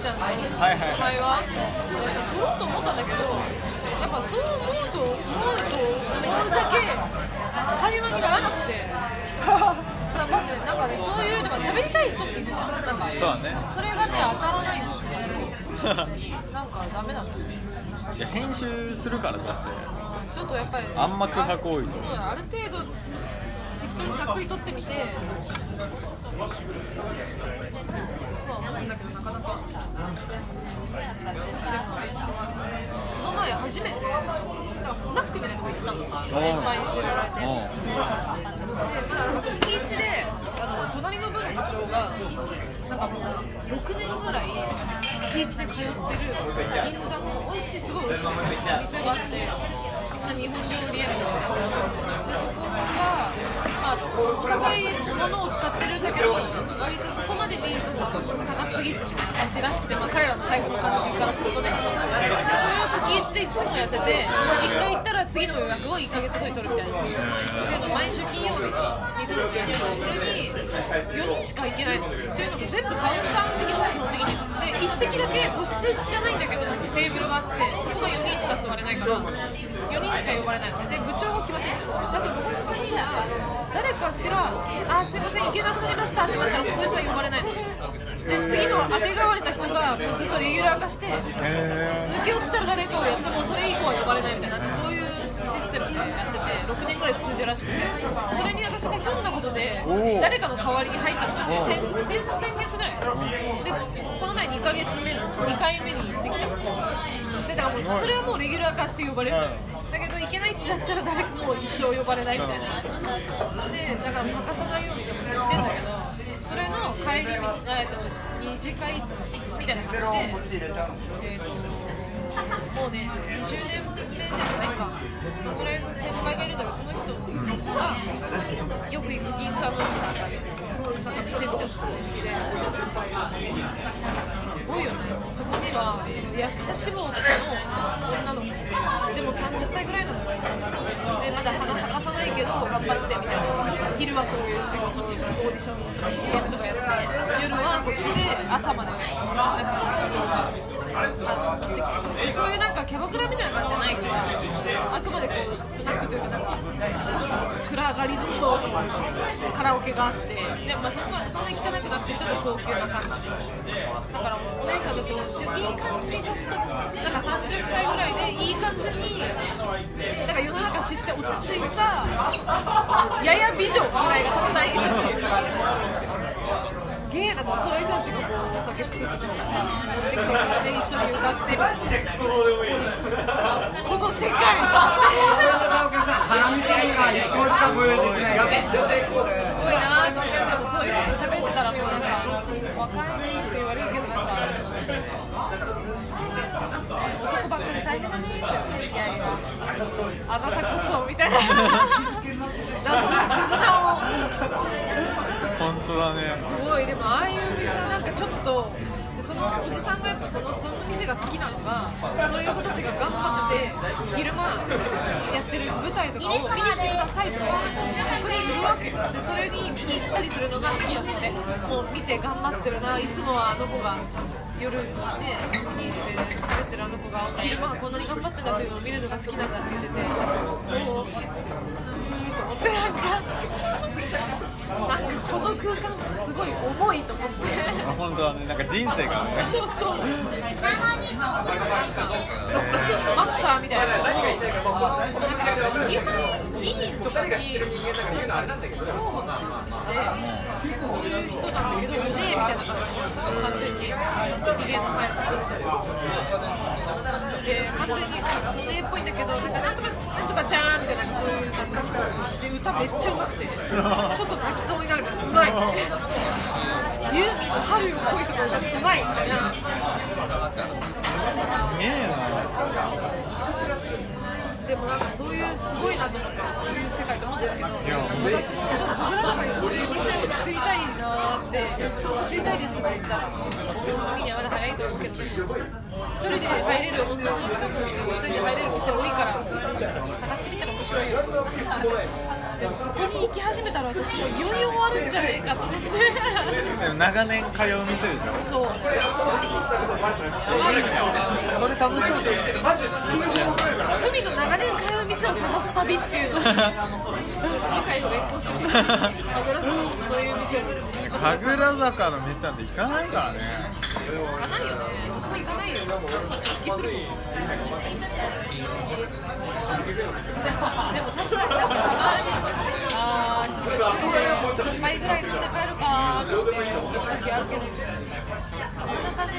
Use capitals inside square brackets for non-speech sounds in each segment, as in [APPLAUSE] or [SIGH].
ちゃんの会はいはい話、撮ろうと思ったんだけどやっぱそう思うと思うと思うだけ会話にならなくて。さまずなんかねそういうでも喋りたい人っているじゃんなんかそうだねそれがね当たらないのなんかダメだった。いや編集するからだってうんちょっとやっぱり暗幕派行為と。そうある程度適当にざっくり取ってみてまあ思うんだけどなかなかこの前初めてなんかスナックみたいなとこ行ったの先輩に連れられてで、まあ、月1であの隣の部の課長がなんかもう6年ぐらい月1で通ってる銀座の美味しいすごい美味しいお店があって日本料理屋みたいなでそこが、高いものを使ってるんだけど割とそこまでリーズが高すぎずみたいな感じらしくて、まあ、彼らの財布の感じからするとね。それを月1でいつもやってて1回行ったら次の予約を1ヶ月後に取るみたいな。っていうの毎週金曜日に取るみたいな。それに4人しか行けないの。っていうのも全部カウンター的にで1席だけ個室じゃないんだけどテーブルがあってそこが4人しか座れないから。4人しか呼ばれない。ので部長が決まってんじゃん。だとどこの3人だ誰かしらあすいません行けなくなりましたってなったらそいつは呼ばれないの。で次の当てがわれた人がずっとレギュラー化して抜け落ちたら誰かをやってもそれ以降は呼ばれないみたいな。そうシステムでやってて6年ぐらい続いてるらしくてそれに私がひょんなことで誰かの代わりに入ったの。が先先先月ぐらい。でこの前2ヶ月目の2回目に行ってきたの。でだからもうそれはもうレギュラー化して呼ばれるのよ。だけど行けないってなったら誰かもう一生呼ばれないみたいな。でだから欠かさないようにとか言ってんだけどそれの帰りみえっと二次会みたいな感じでえっともうね20年目でもないかそこらいの先輩がいるんだけどその人がよく行く銀座のなんか店みたいなとこにいてすごいよね。そこにはその役者志望の女の子。でも30歳ぐらいなのでまだ花咲かさないけど頑張ってみたいな。昼はそういう仕事オーディションとか CM とかやって夜はこっちで朝まで。なんかあってきてでそういうなんかキャバクラみたいな感じじゃないからあくまでこうスナックというかなんか暗がりのカラオケがあって。でもまあそこはそんなに汚くなくてちょっと高級な感じだからお姉さんたちもいい感じに年取ってなんか30歳ぐらいでいい感じにだか世の中知って落ち着いたやや美女ぐらいがたくさんい。るっていうすげえなそういう人たちがこうお酒作ってくれて持ってきてくれて一緒に歌ってるこの世界だ。大阪のお客さん花見線が一本しかご用意できないすごいなーってでもそういう人と喋ってたらもうなんか若いって言われるけどなんか男ばっかり大変だねって言われていやいやあなたこそみたいな謎の絆を本当だね。すごい。でもああいう店はなんかちょっとでそのおじさんがやっぱそのその店が好きなのがそういう子たちが頑張って昼間やってる舞台とかを見に来てくださいとか言ってそこにいるわけでそれに見に行ったりするのが好きだってもう見て頑張ってるないつもはあの子が夜ね見に行って喋ってるあの子が昼間はこんなに頑張ってんだというのを見るのが好きなんだって言っててもううーんと思ってなんかなんかこの空間すごい重いと思って。本当だねなんか人生がね。そうそうマスターみたいな。なんか市議会議員とかに候補とかしてそういう人なんだけどおねえみたいな感じ完全に入れの前にちょっとで完全におねえっぽいんだけどなんかなんとかなんとかちゃーんみたいななんかそういうなんかで歌めっちゃうまくてちょっと泣きそうになるからうまい。ユーミンの春よ恋とか歌ってうまい。みたいなすげえでもなんかそういうすごいなと思ってそういう世界と思ってるけどや私もちょっと僕なんかにそういう店を作りたいなーって作りたいですって言ったら時にはまだ早いと思うけどね一人で入れる女の人も一人で入れる店多いから探してみたら面白いよでもそこに行き始めたら私もういよいよ終わるんじゃね。えかと思ってでも長年通う店でしょそうそれ楽しそう。だよ海の長年通う店を探す旅ってい。うのを今回の連行しよう神楽坂のそういう店を神楽坂の店なんて行かないからね。行かないよね私も行かないよ直帰するもんでも確かになんかたまにあーちょっと来て。1杯ぐらい飲んで帰るかって。思う時あるけどなかなかね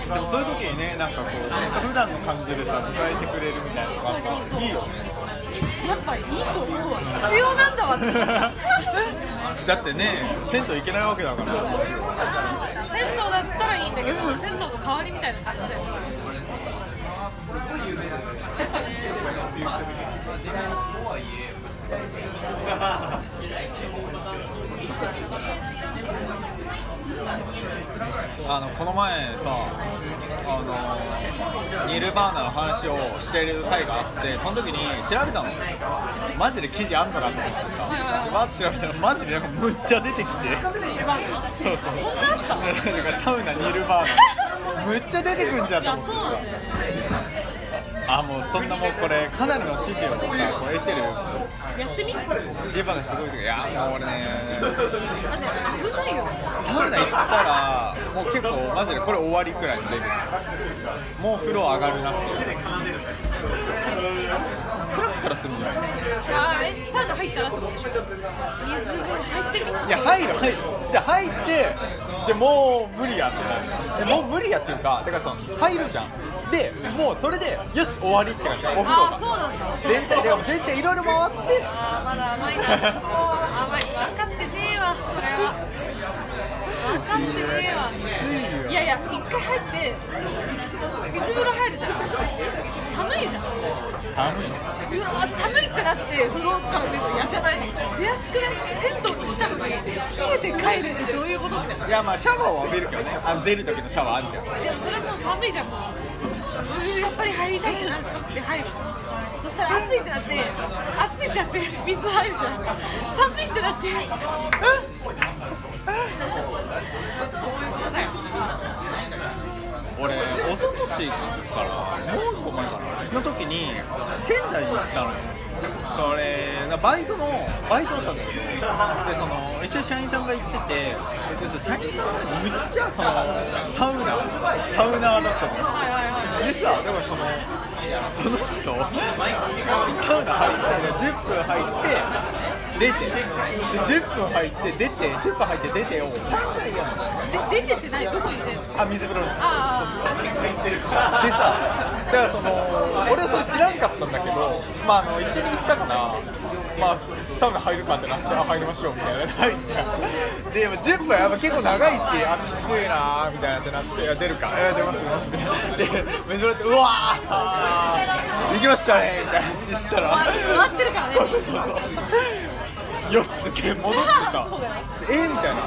でもそういう時にねなんかこうなんか普段の感じでさ迎えて。くれるみたいなのがそうそうそういいよやっぱいいと思うわ必要なんだわって。だって。ね銭湯行けないわけだから銭湯だったらいいんだけど銭湯の代わりみたいな感じだよやっぱねあのこの前さあのニルバーナの話をしてる回があってその時に調べたの。マジで記事あんのかと思ってさはいは調べたらマジでなんかむっちゃ出てきて。そうそうそんなあったサウナニルバーナ。むっちゃ出てくんじゃんと思ってそうなんだよあもうそんなもうこれかなりの支持をさこう得てる。やってみ。ジーバーナすごいいやもう俺ねだって危ないよ。サウナ行ったらもう結構マジでこれ終わりくらいのレベル。もう風呂上がるなってクラックラするんだよ。あーえサウナ入ったらとでしょ。水風呂入ってるいや入る入る。で入ってでもう無理やってなる。でもう無理やっていうかだからその入るじゃん。でもうそれでよし終わりってなってお風呂が。ああそうなんだ。全体でも全体いろいろ回って。あーまだ甘いな甘い分かってねえわそれは。分かってねえわ。ついよ。いやいや一回入って水風呂入るじゃん。寒いじゃん。寒い。うわ寒いってなって風呂から出るの嫌じゃない？悔しくない？銭湯に来たのに冷えて帰るってどういうことっていやまあシャワーを浴びるけどね。あの出る時のシャワーあるじゃん。でもそれもう寒いじゃん。もうやっぱり入りたいってなっちゃって入る。そしたら暑いってなって暑いってなって水入るじゃん。寒いってなって。そういうことだよ俺一昨年からもう一個前かな。の時に仙台に行ったのよそれなバイトのバイトだったんだけどでその一緒に社員さんが行っててでその社員さんがむっちゃその。サウナサウナーだったの。はいはいでさでもそのその人サウナ入って10分入って出てで10分入って出て10分入って出てを3回やるので出てってないどこに出るの。あ水風呂にあでさだからその知らんかったんだけど、まあ、あの一緒に行ったから、まあ、サウナ入るかってなってあ入りましょうみたいな。入っちゃうでも10分やっぱ結構長いしあきついなーみたいなってなっていや出るか。いや出ます出ますみたいな。で水風呂ってうわー行きましたねみたいな話したら。回ってるからね。そうそうそうそう。よしって戻ってさ [LAUGHS] えーみたいな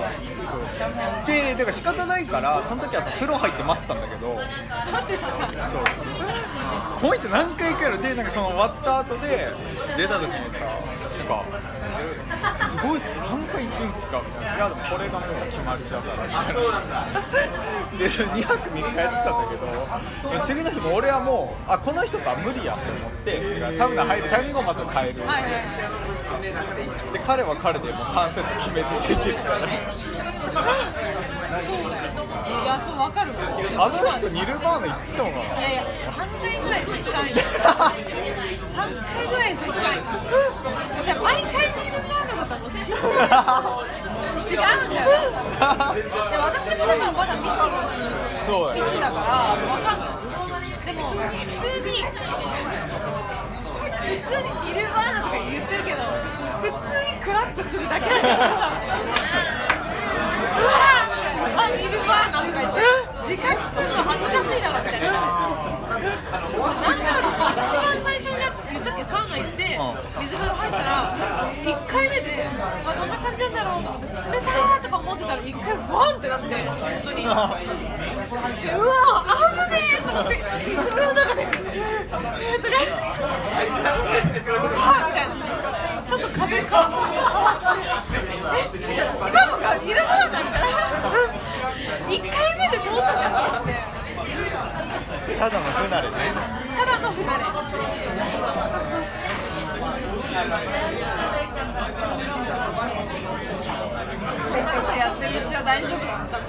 でだから仕方ないからその時はさ風呂入って待ってたんだけど。待ってたかそう。この人何回行くやろ。でなんかその終わった後で出た時にさかえすごいっす3回行くんすかみたいな。いやでもこれがもう決まりじゃから。みたいなでそれ2泊3日やってたんだけど次の日も俺はもうあこの人とは無理やって思ってサウナ入るタイミングをまず変える、はいはい。で彼は彼でもう3セット決めてできるからそうだよ。いやそうわかる。わあの人ニルバーナ行ってたもんな。いやいや3回ぐらいじゃいかんよ3回ぐらいじゃいかんよいや毎回ニルバーナだったらもう死んじゃう [LAUGHS] 違うんだよ。で私もだからまだ未知がそう未知だからわかんない。でも普通に普通にニルバーナとか言ってるけど普通にクラップするだけだから [LAUGHS] あニルバーナとか言って自覚するの恥ずかしいだろみたいななんなら私一番最初に言ったっけサウナ行って水風呂入ったら1回目でまあどんな感じなんだろう。と思って冷たーとか思ってたら1回フワンってなって本当にう。わ危ねえと思って水風呂の中でえーとかはっみたいなちちょっと壁かえ今のがいるただの不慣れね。ただの不慣れ。こんなことやってるうちは大丈夫だった。